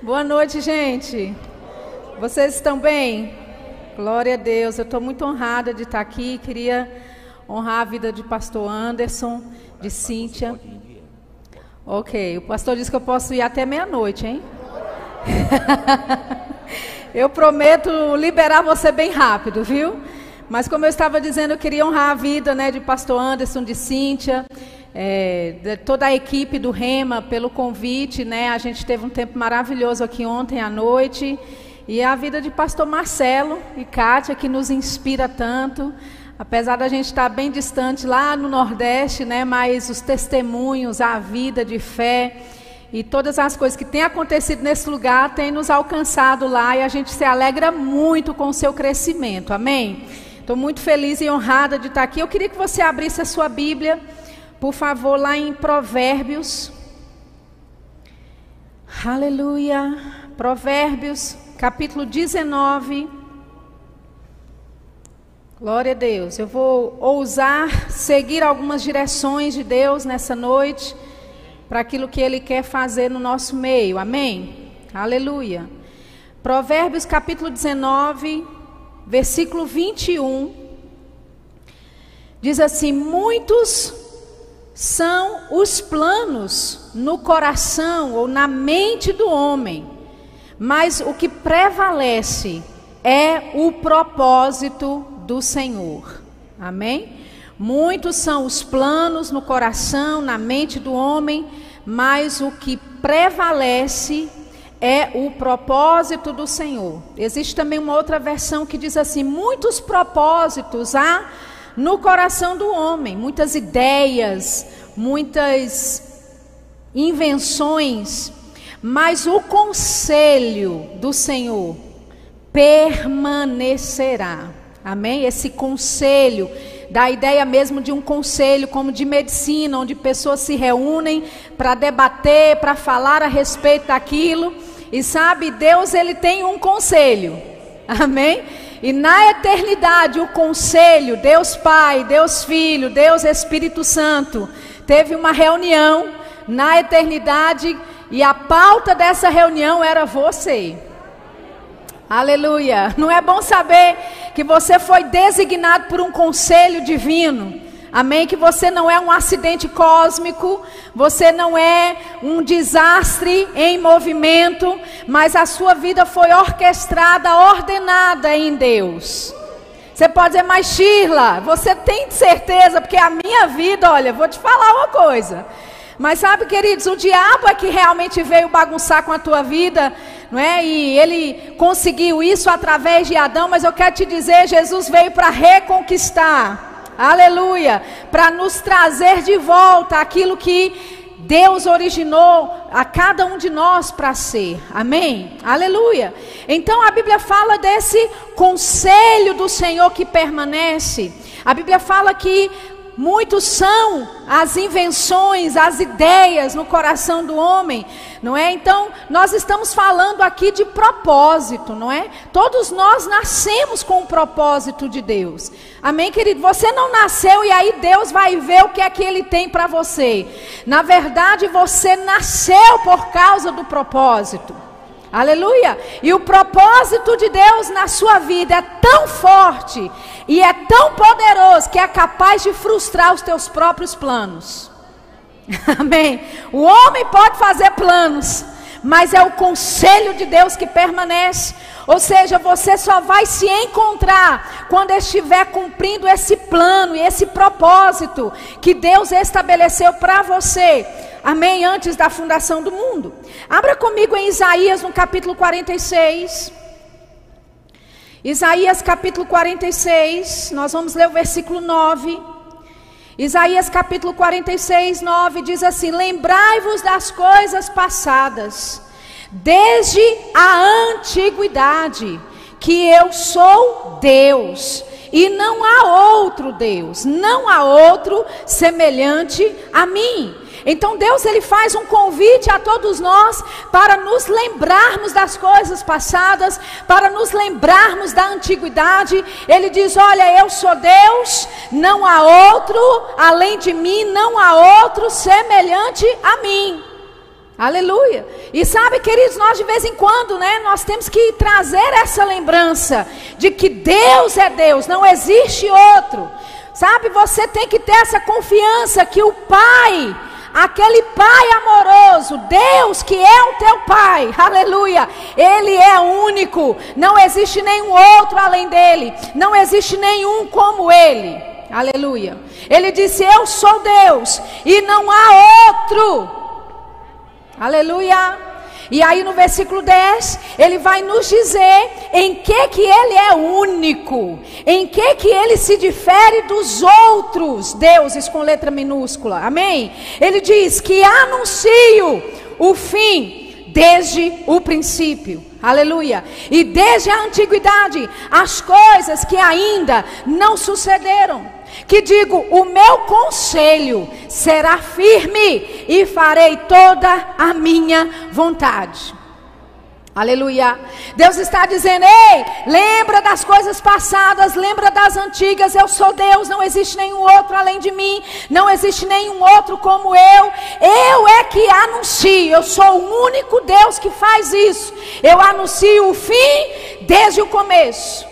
Boa noite, gente. Vocês estão bem? Glória a Deus. Eu estou muito honrada de estar aqui. Queria honrar a vida de pastor Anderson, de Cíntia. Ok, o pastor disse que eu posso ir até meia-noite, hein? eu prometo liberar você bem rápido, viu? Mas como eu estava dizendo, eu queria honrar a vida né, de pastor Anderson, de Cíntia, é, toda a equipe do Rema pelo convite. Né? A gente teve um tempo maravilhoso aqui ontem à noite. E a vida de pastor Marcelo e Kátia, que nos inspira tanto. Apesar da gente estar bem distante lá no Nordeste, né, mas os testemunhos, a vida de fé e todas as coisas que têm acontecido nesse lugar têm nos alcançado lá e a gente se alegra muito com o seu crescimento. Amém? Estou muito feliz e honrada de estar aqui. Eu queria que você abrisse a sua Bíblia, por favor, lá em Provérbios. Aleluia. Provérbios, capítulo 19. Glória a Deus. Eu vou ousar seguir algumas direções de Deus nessa noite, para aquilo que Ele quer fazer no nosso meio. Amém? Aleluia. Provérbios capítulo 19 versículo 21, diz assim: Muitos são os planos no coração ou na mente do homem, mas o que prevalece é o propósito do Senhor. Amém? Muitos são os planos no coração, na mente do homem, mas o que prevalece é o propósito do Senhor. Existe também uma outra versão que diz assim: muitos propósitos há no coração do homem, muitas ideias, muitas invenções, mas o conselho do Senhor permanecerá. Amém? Esse conselho da ideia mesmo de um conselho, como de medicina, onde pessoas se reúnem para debater, para falar a respeito daquilo. E sabe, Deus ele tem um conselho. Amém? E na eternidade, o conselho, Deus Pai, Deus Filho, Deus Espírito Santo, teve uma reunião na eternidade e a pauta dessa reunião era você. Aleluia. Não é bom saber que você foi designado por um conselho divino. Amém? Que você não é um acidente cósmico, você não é um desastre em movimento, mas a sua vida foi orquestrada, ordenada em Deus. Você pode dizer, mas Shirla, você tem certeza, porque a minha vida, olha, vou te falar uma coisa. Mas sabe, queridos, o diabo é que realmente veio bagunçar com a tua vida, não é? E ele conseguiu isso através de Adão, mas eu quero te dizer, Jesus veio para reconquistar aleluia, para nos trazer de volta aquilo que Deus originou a cada um de nós para ser. Amém? Aleluia. Então a Bíblia fala desse conselho do Senhor que permanece. A Bíblia fala que Muitos são as invenções, as ideias no coração do homem, não é? Então, nós estamos falando aqui de propósito, não é? Todos nós nascemos com o propósito de Deus. Amém, querido? Você não nasceu e aí Deus vai ver o que é que ele tem para você. Na verdade, você nasceu por causa do propósito. Aleluia! E o propósito de Deus na sua vida é tão forte e é tão poderoso que é capaz de frustrar os teus próprios planos. Amém. O homem pode fazer planos, mas é o conselho de Deus que permanece. Ou seja, você só vai se encontrar quando estiver cumprindo esse plano e esse propósito que Deus estabeleceu para você. Amém? Antes da fundação do mundo. Abra comigo em Isaías no capítulo 46. Isaías capítulo 46, nós vamos ler o versículo 9. Isaías capítulo 46, 9 diz assim: Lembrai-vos das coisas passadas, desde a antiguidade, que eu sou Deus, e não há outro Deus, não há outro semelhante a mim. Então Deus ele faz um convite a todos nós para nos lembrarmos das coisas passadas, para nos lembrarmos da antiguidade. Ele diz: "Olha, eu sou Deus, não há outro além de mim, não há outro semelhante a mim." Aleluia. E sabe, queridos, nós de vez em quando, né, nós temos que trazer essa lembrança de que Deus é Deus, não existe outro. Sabe, você tem que ter essa confiança que o Pai, aquele Pai amoroso, Deus que é o teu Pai, aleluia, Ele é único, não existe nenhum outro além dele, não existe nenhum como Ele, aleluia. Ele disse: Eu sou Deus e não há outro. Aleluia. E aí no versículo 10, ele vai nos dizer em que que ele é único, em que que ele se difere dos outros deuses com letra minúscula. Amém? Ele diz que anuncio o fim desde o princípio. Aleluia. E desde a antiguidade, as coisas que ainda não sucederam que digo: o meu conselho será firme e farei toda a minha vontade. Aleluia. Deus está dizendo: ei, lembra das coisas passadas, lembra das antigas. Eu sou Deus, não existe nenhum outro além de mim, não existe nenhum outro como eu. Eu é que anuncio, eu sou o único Deus que faz isso. Eu anuncio o fim desde o começo.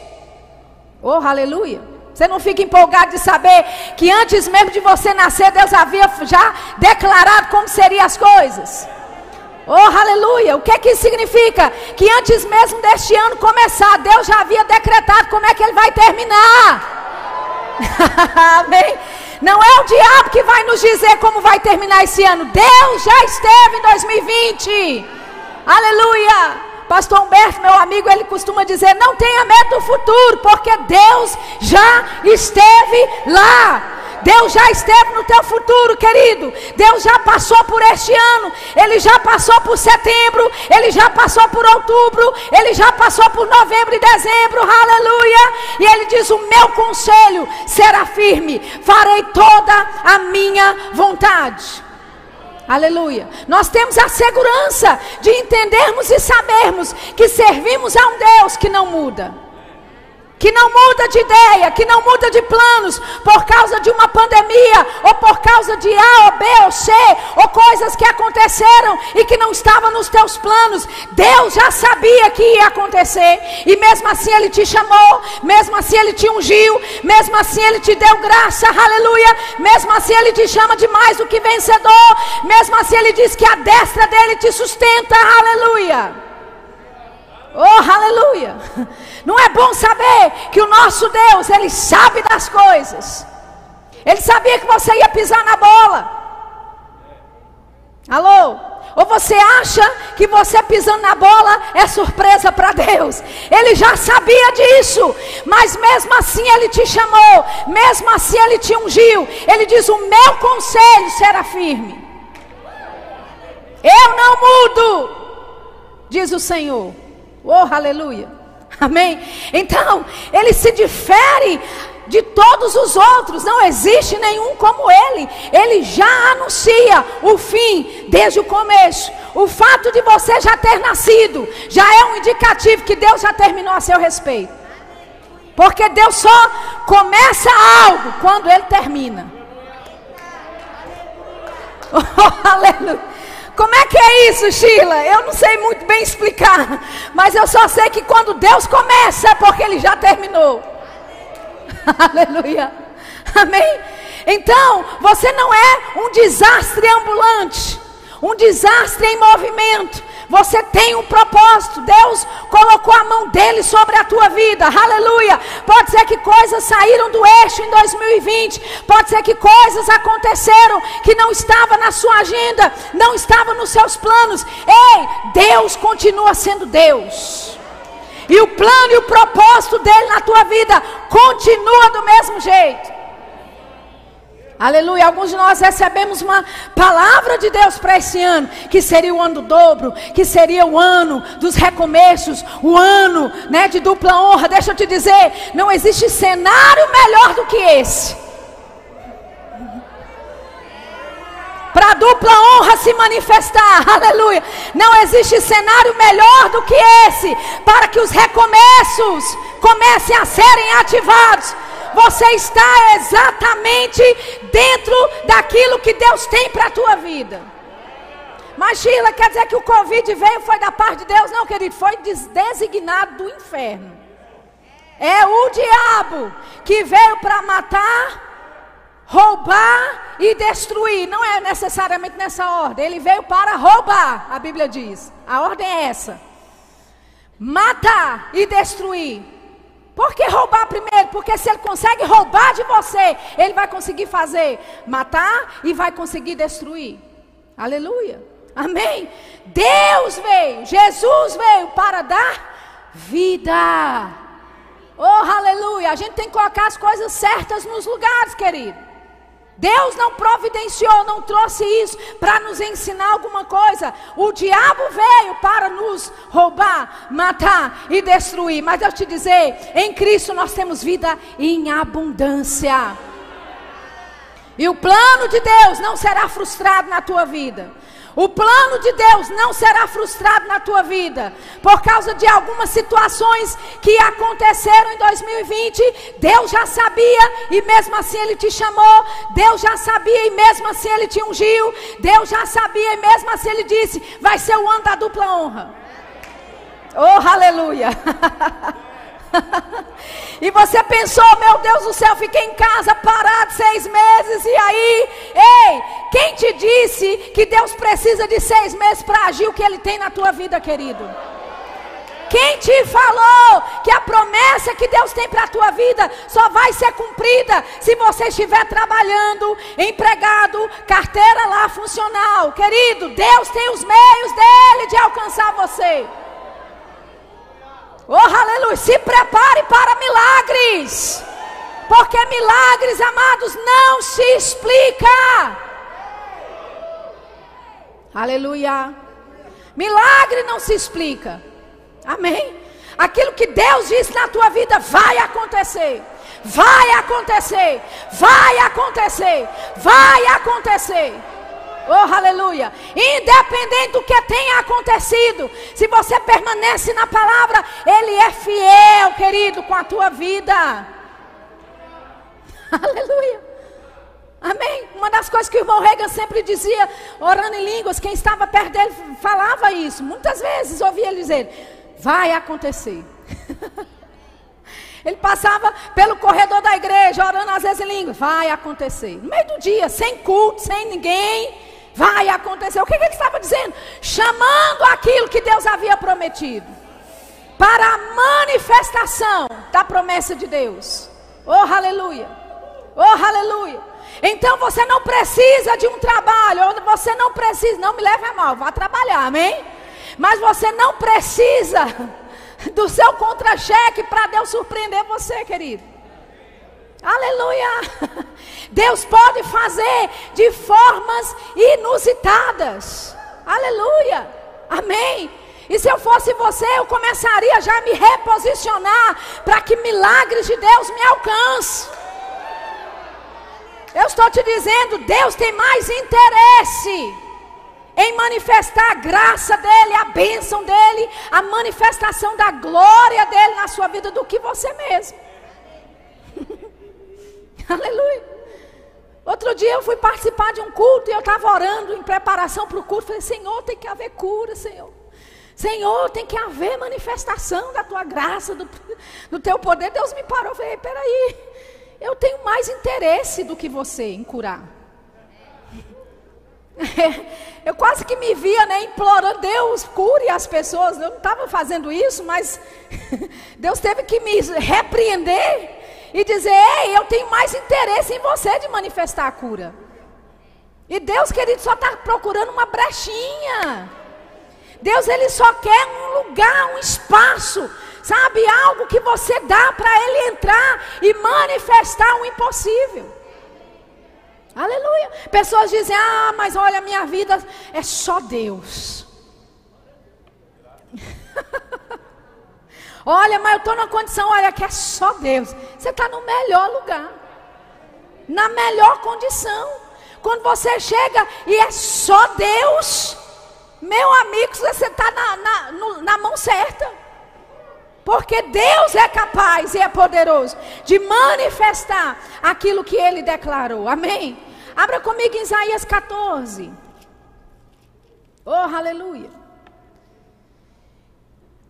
Oh, aleluia. Você não fica empolgado de saber que antes mesmo de você nascer, Deus havia já declarado como seriam as coisas. Oh, aleluia! O que é que isso significa? Que antes mesmo deste ano começar, Deus já havia decretado como é que ele vai terminar. Amém? Não é o diabo que vai nos dizer como vai terminar esse ano. Deus já esteve em 2020. Aleluia! Pastor Humberto, meu amigo, ele costuma dizer: não tenha medo do futuro, porque Deus já esteve lá. Deus já esteve no teu futuro, querido. Deus já passou por este ano. Ele já passou por setembro. Ele já passou por outubro. Ele já passou por novembro e dezembro. Aleluia. E ele diz: O meu conselho será firme. Farei toda a minha vontade. Aleluia. Nós temos a segurança de entendermos e sabermos que servimos a um Deus que não muda que não muda de ideia, que não muda de planos por causa de uma pandemia, ou por causa de A ou B ou C, ou coisas que aconteceram e que não estavam nos teus planos. Deus já sabia que ia acontecer, e mesmo assim Ele te chamou, mesmo assim Ele te ungiu, mesmo assim Ele te deu graça, aleluia. Mesmo assim Ele te chama de mais do que vencedor, mesmo assim Ele diz que a destra dele te sustenta, aleluia. Oh, aleluia! Não é bom saber que o nosso Deus, Ele sabe das coisas. Ele sabia que você ia pisar na bola. Alô? Ou você acha que você pisando na bola é surpresa para Deus? Ele já sabia disso, mas mesmo assim ele te chamou, mesmo assim ele te ungiu. Ele diz: O meu conselho será firme. Eu não mudo, diz o Senhor. Oh, aleluia. Amém? Então, ele se difere de todos os outros, não existe nenhum como ele. Ele já anuncia o fim desde o começo. O fato de você já ter nascido já é um indicativo que Deus já terminou a seu respeito. Porque Deus só começa algo quando ele termina. Oh, aleluia. Como é que é isso, Sheila? Eu não sei muito bem explicar, mas eu só sei que quando Deus começa é porque Ele já terminou. Aleluia. Amém? Então, você não é um desastre ambulante, um desastre em movimento. Você tem um propósito. Deus colocou a mão dele sobre a tua vida. Aleluia. Pode ser que coisas saíram do eixo em 2020. Pode ser que coisas aconteceram que não estava na sua agenda, não estava nos seus planos. Ei, Deus continua sendo Deus. E o plano e o propósito dele na tua vida continua do mesmo jeito. Aleluia. Alguns de nós recebemos uma palavra de Deus para esse ano, que seria o ano do dobro, que seria o ano dos recomeços, o ano, né, de dupla honra. Deixa eu te dizer, não existe cenário melhor do que esse. Para a dupla honra se manifestar, aleluia. Não existe cenário melhor do que esse, para que os recomeços comecem a serem ativados você está exatamente dentro daquilo que Deus tem para a tua vida. Mas Sheila, quer dizer que o Covid veio foi da parte de Deus? Não, querido, foi designado do inferno. É o diabo que veio para matar, roubar e destruir. Não é necessariamente nessa ordem. Ele veio para roubar, a Bíblia diz. A ordem é essa: matar e destruir. Por que roubar primeiro? Porque se ele consegue roubar de você, ele vai conseguir fazer matar e vai conseguir destruir. Aleluia. Amém. Deus veio, Jesus veio para dar vida. Oh, aleluia. A gente tem que colocar as coisas certas nos lugares, querido. Deus não providenciou, não trouxe isso para nos ensinar alguma coisa. O diabo veio para nos roubar, matar e destruir. Mas eu te dizer, em Cristo nós temos vida em abundância. E o plano de Deus não será frustrado na tua vida. O plano de Deus não será frustrado na tua vida por causa de algumas situações que aconteceram em 2020. Deus já sabia e mesmo assim Ele te chamou. Deus já sabia e mesmo assim Ele te ungiu. Deus já sabia e mesmo assim Ele disse: Vai ser o ano da dupla honra. Oh, aleluia! e você pensou, meu Deus do céu, fiquei em casa parado seis meses, e aí, ei, quem te disse que Deus precisa de seis meses para agir o que Ele tem na tua vida, querido? Quem te falou que a promessa que Deus tem para a tua vida só vai ser cumprida se você estiver trabalhando, empregado, carteira lá funcional? Querido, Deus tem os meios dele de alcançar você. Oh, aleluia. Se prepare para milagres. Porque milagres, amados, não se explica. Aleluia. Milagre não se explica. Amém. Aquilo que Deus disse na tua vida vai acontecer. Vai acontecer. Vai acontecer. Vai acontecer. Oh, aleluia. Independente do que tenha acontecido, se você permanece na palavra, Ele é fiel, querido, com a tua vida. Aleluia. Amém. Uma das coisas que o irmão Reagan sempre dizia, orando em línguas, quem estava perto dele falava isso. Muitas vezes ouvia ele dizer: Vai acontecer. Ele passava pelo corredor da igreja, orando às vezes em línguas. Vai acontecer. No meio do dia, sem culto, sem ninguém vai acontecer. O que, que ele estava dizendo? Chamando aquilo que Deus havia prometido para a manifestação da promessa de Deus. Oh, aleluia! Oh, aleluia! Então você não precisa de um trabalho, você não precisa, não me leve a mal, vá trabalhar, amém? Mas você não precisa do seu contra-cheque para Deus surpreender você, querido. Aleluia! Deus pode fazer de formas inusitadas. Aleluia! Amém! E se eu fosse você, eu começaria já a me reposicionar para que milagres de Deus me alcancem. Eu estou te dizendo, Deus tem mais interesse em manifestar a graça dele, a bênção dele, a manifestação da glória dele na sua vida do que você mesmo. Aleluia. Outro dia eu fui participar de um culto e eu estava orando em preparação para o culto. Falei, Senhor, tem que haver cura, Senhor. Senhor, tem que haver manifestação da tua graça, do, do teu poder. Deus me parou. Falei, peraí, eu tenho mais interesse do que você em curar. Eu quase que me via né, implorando, Deus cure as pessoas. Eu não estava fazendo isso, mas Deus teve que me repreender e dizer: Ei, eu tenho mais interesse em você de manifestar a cura. E Deus, querido, só está procurando uma brechinha. Deus, Ele só quer um lugar, um espaço, sabe? Algo que você dá para Ele entrar e manifestar o impossível. Aleluia. Pessoas dizem: Ah, mas olha, minha vida é só Deus. Olha, mas eu estou numa condição, olha, que é só Deus. Você está no melhor lugar. Na melhor condição. Quando você chega e é só Deus, meu amigo, você está na, na, na mão certa. Porque Deus é capaz e é poderoso de manifestar aquilo que ele declarou. Amém? Abra comigo em Isaías 14. Oh, aleluia.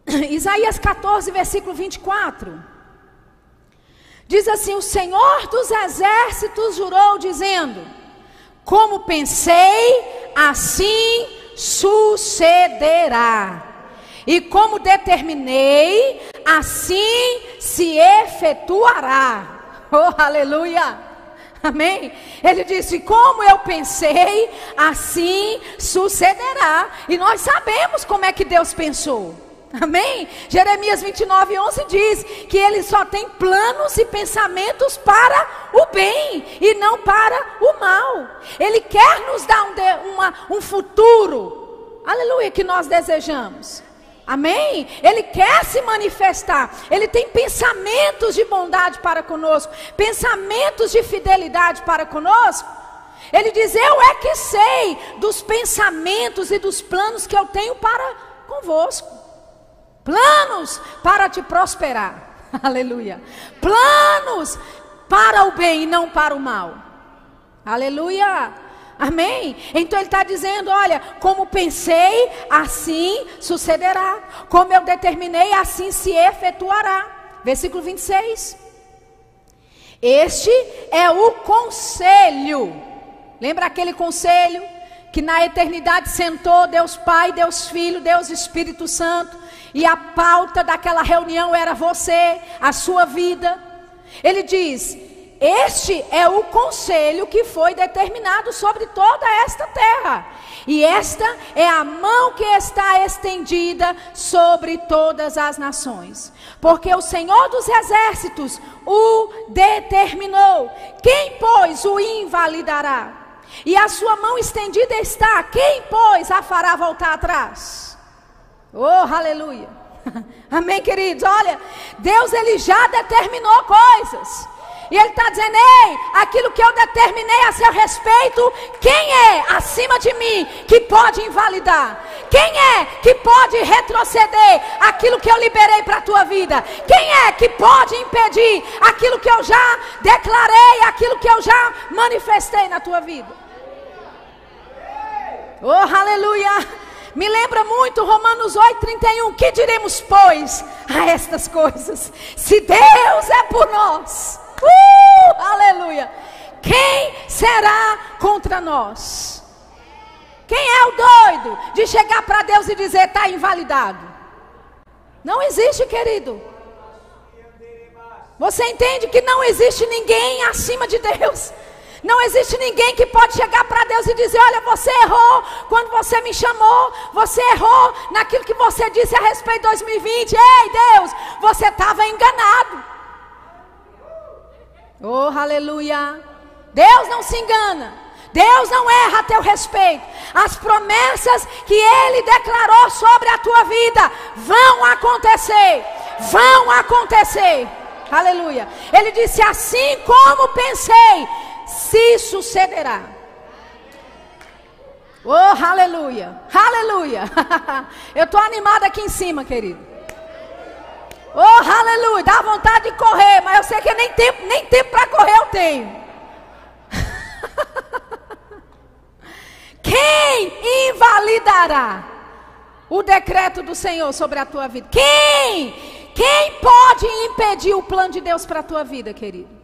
Isaías 14, versículo 24. Diz assim: O Senhor dos exércitos jurou, dizendo: Como pensei, assim sucederá. E como determinei, assim se efetuará. Oh, aleluia! Amém? Ele disse: Como eu pensei, assim sucederá. E nós sabemos como é que Deus pensou. Amém? Jeremias 29, 11 diz que ele só tem planos e pensamentos para o bem e não para o mal. Ele quer nos dar um, uma, um futuro, aleluia, que nós desejamos. Amém? Ele quer se manifestar. Ele tem pensamentos de bondade para conosco, pensamentos de fidelidade para conosco. Ele diz: Eu é que sei dos pensamentos e dos planos que eu tenho para convosco. Planos para te prosperar. Aleluia. Planos para o bem e não para o mal. Aleluia. Amém? Então ele está dizendo: olha, como pensei, assim sucederá. Como eu determinei, assim se efetuará. Versículo 26. Este é o conselho. Lembra aquele conselho que na eternidade sentou Deus Pai, Deus Filho, Deus Espírito Santo, e a pauta daquela reunião era você, a sua vida. Ele diz: este é o conselho que foi determinado sobre toda esta terra. E esta é a mão que está estendida sobre todas as nações. Porque o Senhor dos exércitos o determinou. Quem, pois, o invalidará? E a sua mão estendida está. Quem, pois, a fará voltar atrás? Oh, aleluia. Amém, queridos? Olha, Deus ele já determinou coisas. E ele está dizendo: Ei, aquilo que eu determinei a seu respeito, quem é acima de mim que pode invalidar? Quem é que pode retroceder aquilo que eu liberei para a tua vida? Quem é que pode impedir aquilo que eu já declarei, aquilo que eu já manifestei na tua vida? Oh, aleluia! Me lembra muito Romanos 8,31. Que diremos, pois, a estas coisas? Se Deus é por nós Uh, aleluia. Quem será contra nós? Quem é o doido de chegar para Deus e dizer está invalidado? Não existe, querido. Você entende que não existe ninguém acima de Deus? Não existe ninguém que pode chegar para Deus e dizer: Olha, você errou quando você me chamou, você errou naquilo que você disse a respeito de 2020. Ei, Deus, você estava enganado. Oh, aleluia. Deus não se engana. Deus não erra a teu respeito. As promessas que Ele declarou sobre a tua vida vão acontecer. Vão acontecer. Aleluia. Ele disse: Assim como pensei, se sucederá. Oh, aleluia. Aleluia. Eu estou animada aqui em cima, querido. Oh, aleluia, dá vontade de correr, mas eu sei que nem tempo, nem tempo para correr eu tenho. Quem invalidará o decreto do Senhor sobre a tua vida? Quem? Quem pode impedir o plano de Deus para a tua vida, querido?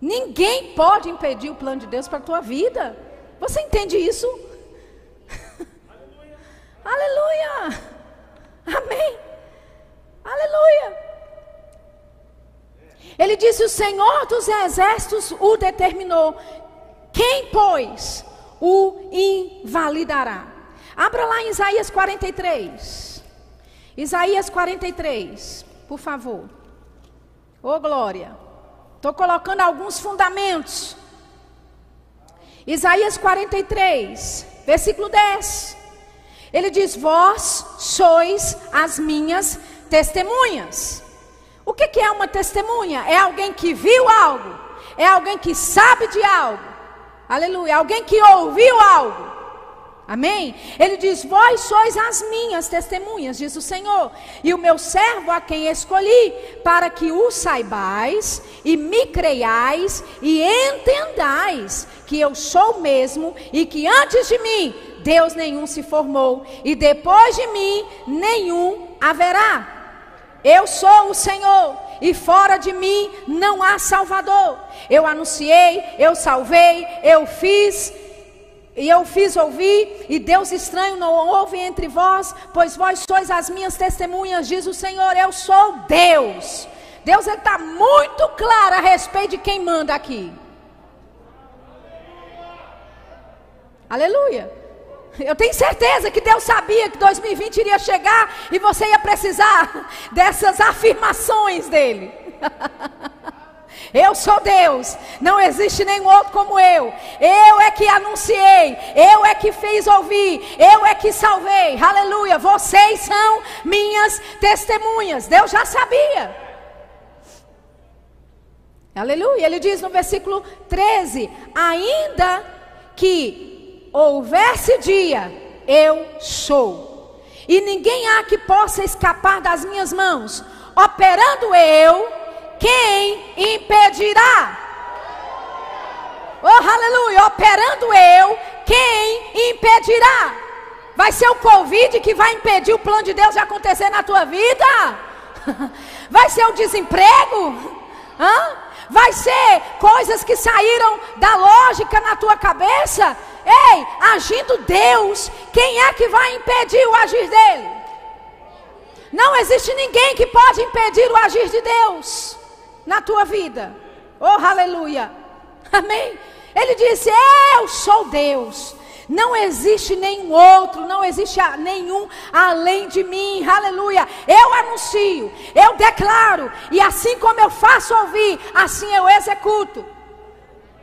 Ninguém pode impedir o plano de Deus para a tua vida. Você entende isso? Aleluia. Aleluia. Amém. Aleluia. Ele disse: O Senhor dos exércitos o determinou. Quem, pois, o invalidará? Abra lá em Isaías 43. Isaías 43, por favor. Ô oh, glória. Estou colocando alguns fundamentos. Isaías 43, versículo 10. Ele diz: Vós sois as minhas testemunhas. O que, que é uma testemunha? É alguém que viu algo, é alguém que sabe de algo, aleluia, alguém que ouviu algo. Amém? Ele diz: Vós sois as minhas testemunhas, diz o Senhor, e o meu servo a quem escolhi, para que o saibais e me creiais e entendais que eu sou mesmo e que antes de mim Deus nenhum se formou, e depois de mim nenhum haverá. Eu sou o Senhor, e fora de mim não há Salvador. Eu anunciei, eu salvei, eu fiz, e eu fiz ouvir, e Deus estranho não ouve entre vós, pois vós sois as minhas testemunhas, diz o Senhor, eu sou Deus. Deus está muito claro a respeito de quem manda aqui. Aleluia. Eu tenho certeza que Deus sabia que 2020 iria chegar e você ia precisar dessas afirmações dele. Eu sou Deus, não existe nenhum outro como eu. Eu é que anunciei, eu é que fiz ouvir, eu é que salvei. Aleluia, vocês são minhas testemunhas. Deus já sabia. Aleluia, ele diz no versículo 13: Ainda que houvesse dia, eu sou. E ninguém há que possa escapar das minhas mãos. Operando eu, quem impedirá? Oh, aleluia! Operando eu, quem impedirá? Vai ser o Covid que vai impedir o plano de Deus de acontecer na tua vida? Vai ser o desemprego? Hã? Vai ser coisas que saíram da lógica na tua cabeça? Ei, agindo Deus, quem é que vai impedir o agir dele? Não existe ninguém que pode impedir o agir de Deus na tua vida. Oh, aleluia. Amém. Ele disse: Eu sou Deus. Não existe nenhum outro, não existe nenhum além de mim. Aleluia. Eu anuncio, eu declaro, e assim como eu faço ouvir, assim eu executo.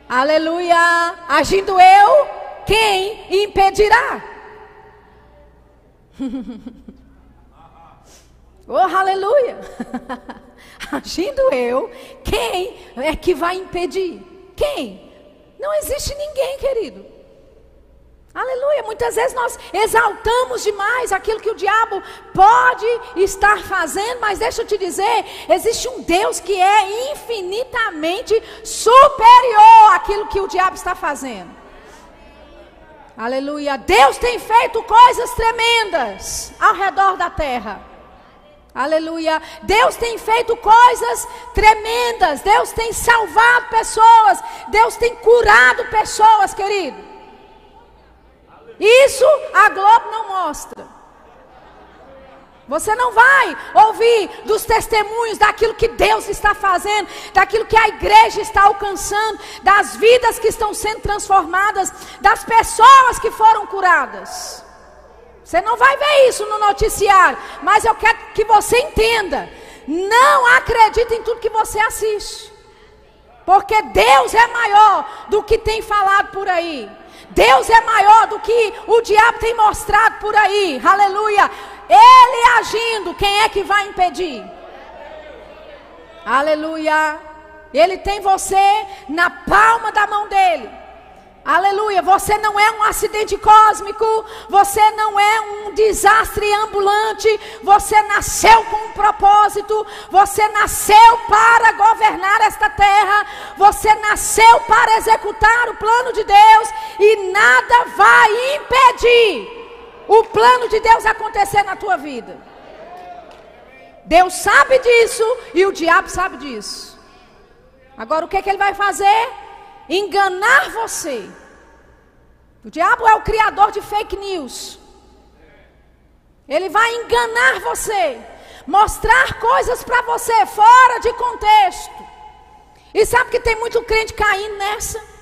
Aleluia. Agindo eu, quem impedirá? oh, aleluia! Agindo eu, quem é que vai impedir? Quem? Não existe ninguém, querido. Aleluia. Muitas vezes nós exaltamos demais aquilo que o diabo pode estar fazendo, mas deixa eu te dizer: existe um Deus que é infinitamente superior àquilo que o diabo está fazendo. Aleluia. Deus tem feito coisas tremendas ao redor da terra. Aleluia. Deus tem feito coisas tremendas. Deus tem salvado pessoas. Deus tem curado pessoas, querido. Isso a Globo não mostra. Você não vai ouvir dos testemunhos daquilo que Deus está fazendo, daquilo que a igreja está alcançando, das vidas que estão sendo transformadas, das pessoas que foram curadas. Você não vai ver isso no noticiário, mas eu quero que você entenda. Não acredite em tudo que você assiste. Porque Deus é maior do que tem falado por aí. Deus é maior do que o diabo tem mostrado por aí. Aleluia. Ele agindo, quem é que vai impedir? Aleluia. Ele tem você na palma da mão dele. Aleluia. Você não é um acidente cósmico. Você não é um desastre ambulante. Você nasceu com um propósito. Você nasceu para governar esta terra. Você nasceu para executar o plano de Deus. E nada vai impedir o plano de Deus acontecer na tua vida. Deus sabe disso e o diabo sabe disso. Agora o que, é que ele vai fazer? Enganar você. O diabo é o criador de fake news. Ele vai enganar você, mostrar coisas para você fora de contexto. E sabe que tem muito crente caindo nessa?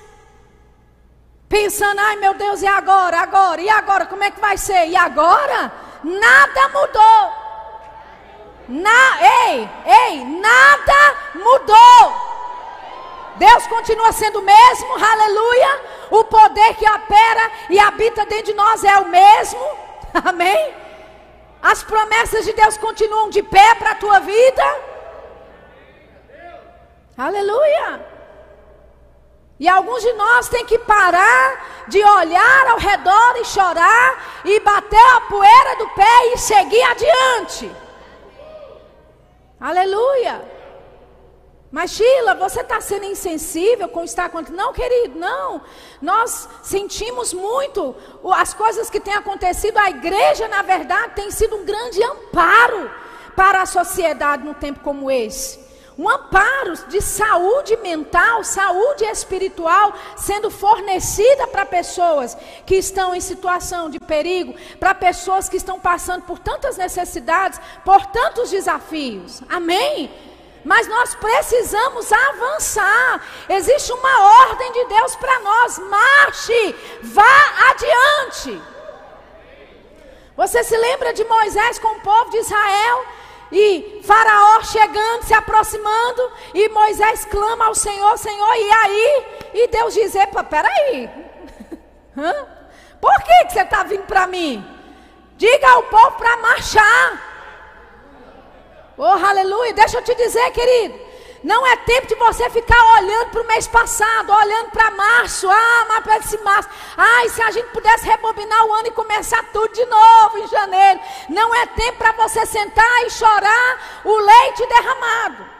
pensando, ai meu Deus, e agora? Agora? E agora? Como é que vai ser? E agora? Nada mudou. Na, ei, ei, nada mudou. Deus continua sendo o mesmo, aleluia. O poder que opera e habita dentro de nós é o mesmo, amém. As promessas de Deus continuam de pé para a tua vida, aleluia. E alguns de nós tem que parar de olhar ao redor e chorar e bater a poeira do pé e seguir adiante. Aleluia. Mas Sheila, você está sendo insensível com o está acontecendo? Não, querido, não. Nós sentimos muito as coisas que têm acontecido. A igreja, na verdade, tem sido um grande amparo para a sociedade num tempo como esse. Um amparo de saúde mental, saúde espiritual sendo fornecida para pessoas que estão em situação de perigo, para pessoas que estão passando por tantas necessidades, por tantos desafios. Amém? Mas nós precisamos avançar. Existe uma ordem de Deus para nós. Marche, vá adiante. Você se lembra de Moisés com o povo de Israel? E Faraó chegando, se aproximando, e Moisés clama ao Senhor, Senhor, e aí? E Deus diz: Epa, peraí, por que, que você está vindo para mim? Diga ao povo para marchar. Oh, aleluia. Deixa eu te dizer, querido. Não é tempo de você ficar olhando para o mês passado, olhando para março. Ah, mas para esse março. Ai, se a gente pudesse rebobinar o ano e começar tudo de novo em janeiro. Não é tempo para você sentar e chorar o leite derramado.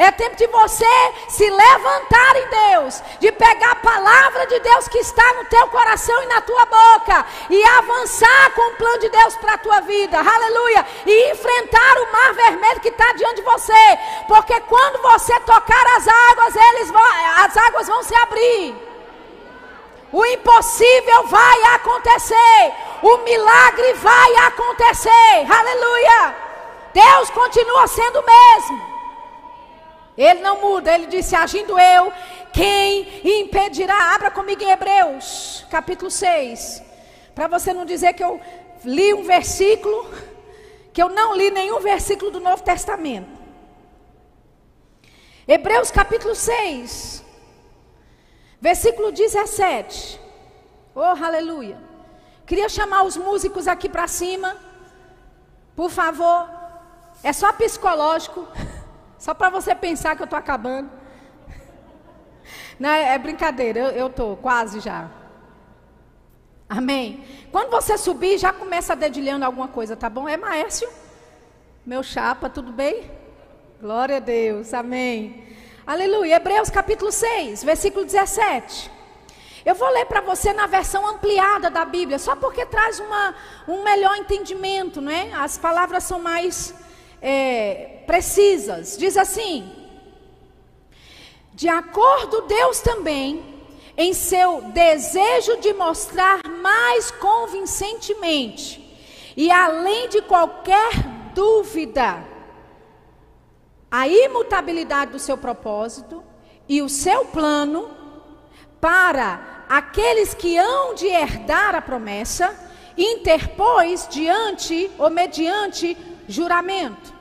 É tempo de você se levantar em Deus, de pegar a palavra de Deus que está no teu coração e na tua boca e avançar com o plano de Deus para a tua vida. Aleluia! E enfrentar o mar vermelho que está diante de você, porque quando você tocar as águas, eles vão, as águas vão se abrir. O impossível vai acontecer. O milagre vai acontecer. Aleluia! Deus continua sendo o mesmo. Ele não muda, ele disse: agindo eu, quem impedirá? Abra comigo em Hebreus, capítulo 6. Para você não dizer que eu li um versículo, que eu não li nenhum versículo do Novo Testamento. Hebreus capítulo 6, versículo 17. Oh, aleluia. Queria chamar os músicos aqui para cima. Por favor. É só psicológico. Só para você pensar que eu estou acabando. Não, é brincadeira, eu estou quase já. Amém. Quando você subir, já começa dedilhando alguma coisa, tá bom? É Maércio? Meu chapa, tudo bem? Glória a Deus, amém. Aleluia. Hebreus capítulo 6, versículo 17. Eu vou ler para você na versão ampliada da Bíblia, só porque traz uma, um melhor entendimento, não é? As palavras são mais é, precisas. Diz assim: de acordo Deus também, em seu desejo de mostrar mais convincentemente, e além de qualquer dúvida, a imutabilidade do seu propósito e o seu plano para aqueles que hão de herdar a promessa, interpôs diante ou mediante juramento.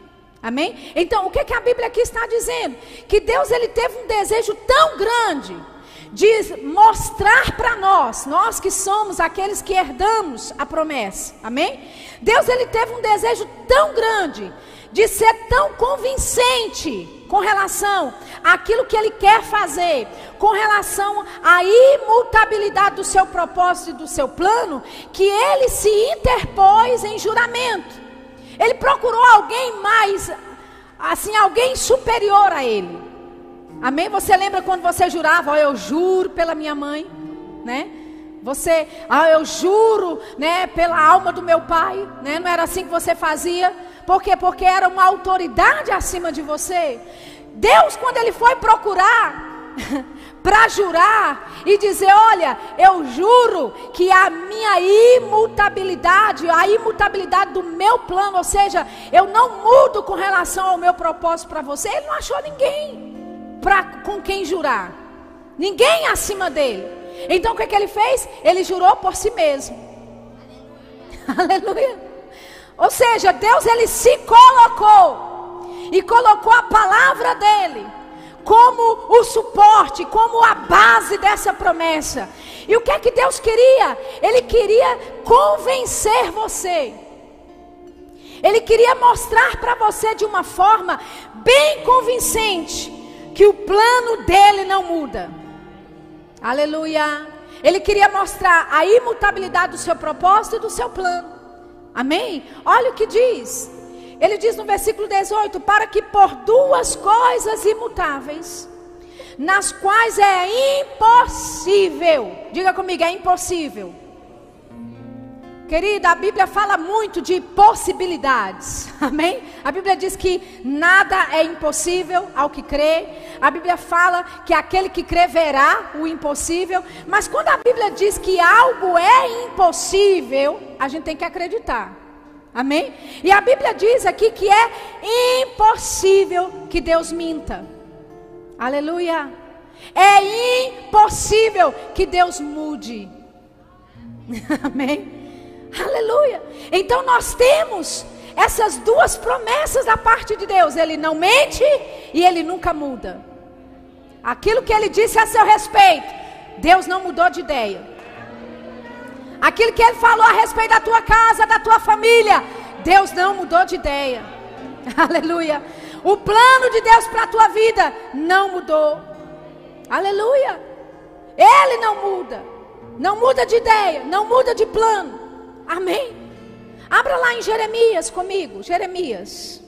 Amém? Então, o que, que a Bíblia aqui está dizendo? Que Deus ele teve um desejo tão grande de mostrar para nós, nós que somos aqueles que herdamos a promessa. Amém? Deus ele teve um desejo tão grande de ser tão convincente com relação àquilo que ele quer fazer, com relação à imutabilidade do seu propósito e do seu plano, que ele se interpôs em juramento. Ele procurou alguém mais, assim, alguém superior a ele. Amém? Você lembra quando você jurava, oh, eu juro pela minha mãe, né? Você, ah, eu juro, né, pela alma do meu pai, né? Não era assim que você fazia? Por quê? Porque era uma autoridade acima de você. Deus, quando ele foi procurar para jurar e dizer: Olha, eu juro que a minha imutabilidade, a imutabilidade do meu plano, ou seja, eu não mudo com relação ao meu propósito para você. Ele não achou ninguém pra, com quem jurar, ninguém acima dele. Então o que, que ele fez? Ele jurou por si mesmo. Aleluia. Aleluia. Ou seja, Deus ele se colocou e colocou a palavra dele como o suporte, como a base dessa promessa. E o que é que Deus queria? Ele queria convencer você. Ele queria mostrar para você de uma forma bem convincente que o plano dele não muda. Aleluia. Ele queria mostrar a imutabilidade do seu propósito e do seu plano. Amém? Olha o que diz. Ele diz no versículo 18: Para que por duas coisas imutáveis, nas quais é impossível, diga comigo, é impossível Querida, a Bíblia fala muito de possibilidades. Amém? A Bíblia diz que nada é impossível ao que crê. A Bíblia fala que aquele que crê verá o impossível. Mas quando a Bíblia diz que algo é impossível, a gente tem que acreditar. Amém? E a Bíblia diz aqui que é impossível que Deus minta. Aleluia. É impossível que Deus mude. Amém? Aleluia. Então nós temos essas duas promessas da parte de Deus. Ele não mente e ele nunca muda. Aquilo que ele disse a seu respeito, Deus não mudou de ideia. Aquilo que ele falou a respeito da tua casa, da tua família, Deus não mudou de ideia. Aleluia. O plano de Deus para a tua vida não mudou. Aleluia. Ele não muda. Não muda de ideia, não muda de plano. Amém? Abra lá em Jeremias comigo, Jeremias.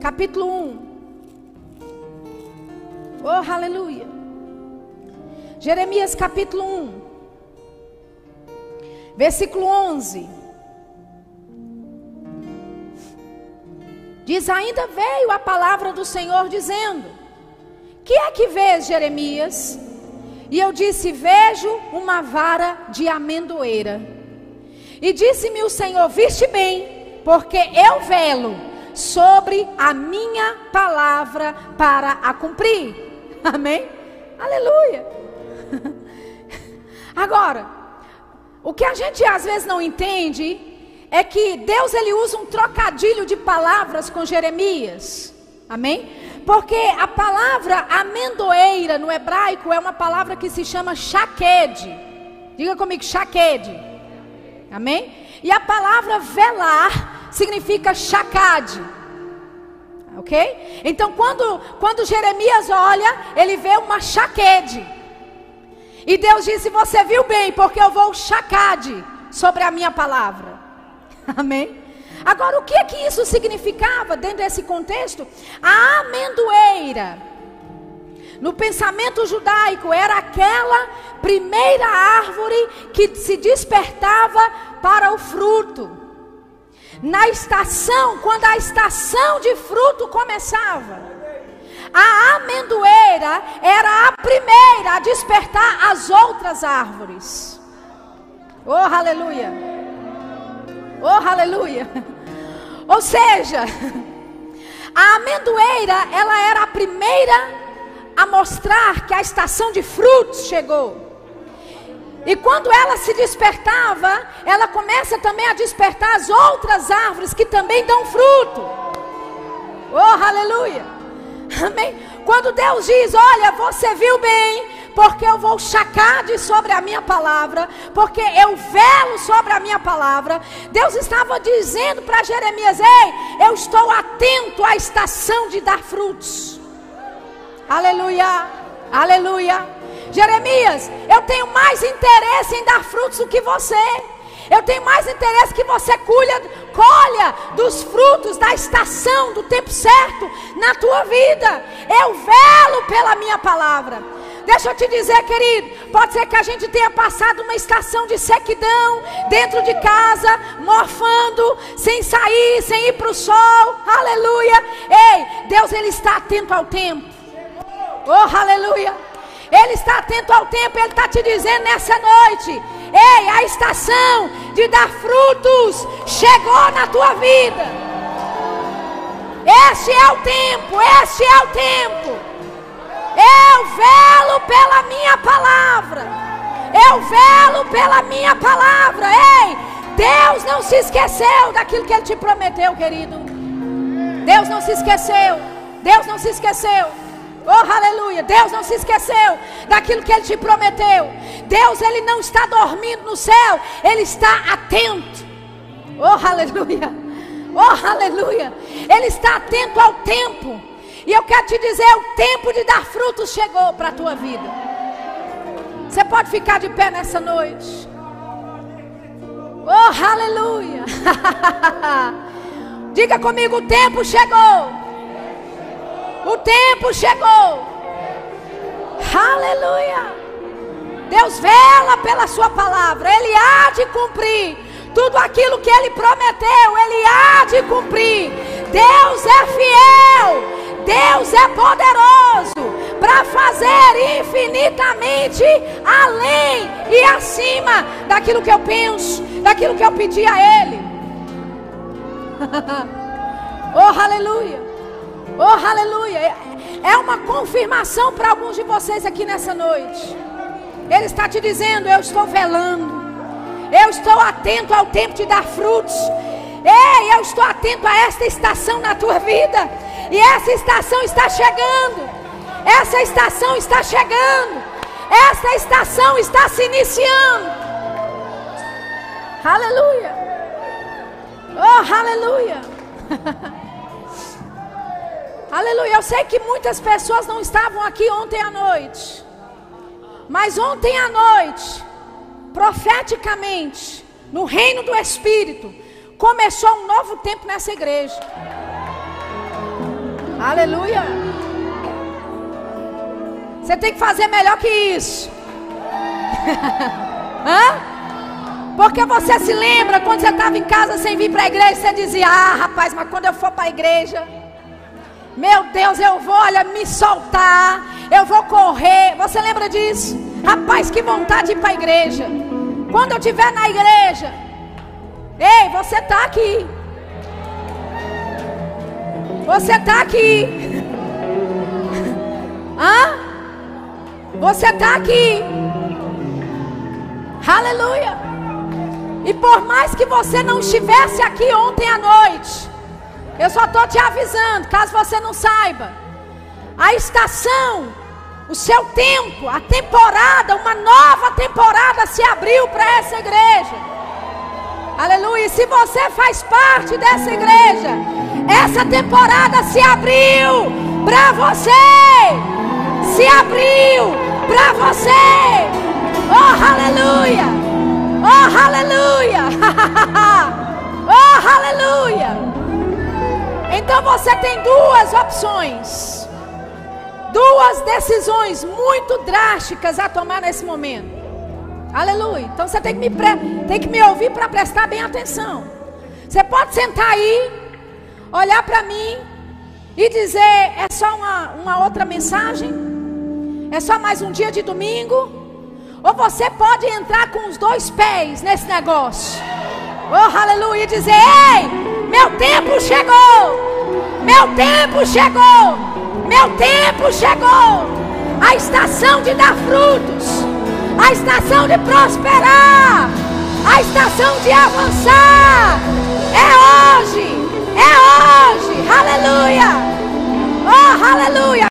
Capítulo 1. Oh, aleluia. Jeremias capítulo 1. Versículo 11. Diz: Ainda veio a palavra do Senhor dizendo: Que é que vês, Jeremias? E eu disse: Vejo uma vara de amendoeira. E disse-me o Senhor: Viste bem, porque eu velo sobre a minha palavra para a cumprir. Amém? Aleluia. Agora, o que a gente às vezes não entende é que Deus ele usa um trocadilho de palavras com Jeremias. Amém? Porque a palavra amendoeira no hebraico é uma palavra que se chama shaked. Diga comigo, shaked. Amém? E a palavra velar significa shakad. Ok? Então, quando, quando Jeremias olha, ele vê uma shaked. E Deus disse: Você viu bem, porque eu vou shakad sobre a minha palavra. Amém? Agora, o que é que isso significava dentro desse contexto? A amendoeira, no pensamento judaico, era aquela primeira árvore que se despertava para o fruto. Na estação, quando a estação de fruto começava, a amendoeira era a primeira a despertar as outras árvores. Oh, aleluia! Oh, aleluia! Ou seja, a amendoeira, ela era a primeira a mostrar que a estação de frutos chegou. E quando ela se despertava, ela começa também a despertar as outras árvores que também dão fruto. Oh, aleluia! Amém? Quando Deus diz: Olha, você viu bem, porque eu vou chacade sobre a minha palavra, porque eu velo sobre a minha palavra. Deus estava dizendo para Jeremias: Ei, eu estou atento à estação de dar frutos. Aleluia, aleluia. Jeremias, eu tenho mais interesse em dar frutos do que você. Eu tenho mais interesse que você colha, colha dos frutos da estação, do tempo certo na tua vida. Eu velo pela minha palavra. Deixa eu te dizer, querido, pode ser que a gente tenha passado uma estação de sequidão dentro de casa, morfando, sem sair, sem ir para o sol. Aleluia. Ei, Deus ele está atento ao tempo. Oh, aleluia. Ele está atento ao tempo, ele está te dizendo nessa noite: Ei, a estação de dar frutos chegou na tua vida. Este é o tempo, este é o tempo. Eu velo pela minha palavra. Eu velo pela minha palavra. Ei, Deus não se esqueceu daquilo que Ele te prometeu, querido. Deus não se esqueceu. Deus não se esqueceu. Oh, aleluia. Deus não se esqueceu daquilo que Ele te prometeu. Deus, Ele não está dormindo no céu. Ele está atento. Oh, aleluia. Oh, aleluia. Ele está atento ao tempo. E eu quero te dizer: o tempo de dar frutos chegou para a tua vida. Você pode ficar de pé nessa noite. Oh, aleluia. Diga comigo: o tempo chegou. O tempo chegou. Aleluia. Deus vela pela sua palavra. Ele há de cumprir tudo aquilo que ele prometeu. Ele há de cumprir. Deus é fiel. Deus é poderoso para fazer infinitamente além e acima daquilo que eu penso, daquilo que eu pedi a Ele. oh, aleluia! Oh, aleluia! É, é uma confirmação para alguns de vocês aqui nessa noite. Ele está te dizendo: Eu estou velando. Eu estou atento ao tempo de dar frutos. Ei, eu estou atento a esta estação na tua vida. E essa estação está chegando. Essa estação está chegando. Essa estação está se iniciando. Aleluia. Oh, aleluia. aleluia. Eu sei que muitas pessoas não estavam aqui ontem à noite. Mas ontem à noite, profeticamente, no reino do Espírito, começou um novo tempo nessa igreja. Aleluia. Você tem que fazer melhor que isso. Hã? Porque você se lembra quando você estava em casa sem vir para a igreja, você dizia: Ah, rapaz, mas quando eu for para a igreja, meu Deus, eu vou, olha, me soltar, eu vou correr. Você lembra disso? Rapaz, que vontade de ir para a igreja. Quando eu estiver na igreja, ei, você está aqui. Você está aqui. Hã? Você está aqui. Aleluia. E por mais que você não estivesse aqui ontem à noite, eu só estou te avisando, caso você não saiba, a estação, o seu tempo, a temporada, uma nova temporada se abriu para essa igreja. Aleluia. E se você faz parte dessa igreja, essa temporada se abriu para você. Se abriu para você. Oh, aleluia. Oh, aleluia. oh, aleluia. Então você tem duas opções. Duas decisões muito drásticas a tomar nesse momento. Aleluia. Então você tem que me, tem que me ouvir para prestar bem atenção. Você pode sentar aí, olhar para mim e dizer: é só uma, uma outra mensagem? É só mais um dia de domingo? Ou você pode entrar com os dois pés nesse negócio. Oh, aleluia. E dizer: Ei, meu tempo chegou. Meu tempo chegou. Meu tempo chegou. A estação de dar frutos a estação de prosperar, a estação de avançar. É hoje, é hoje, aleluia, oh aleluia.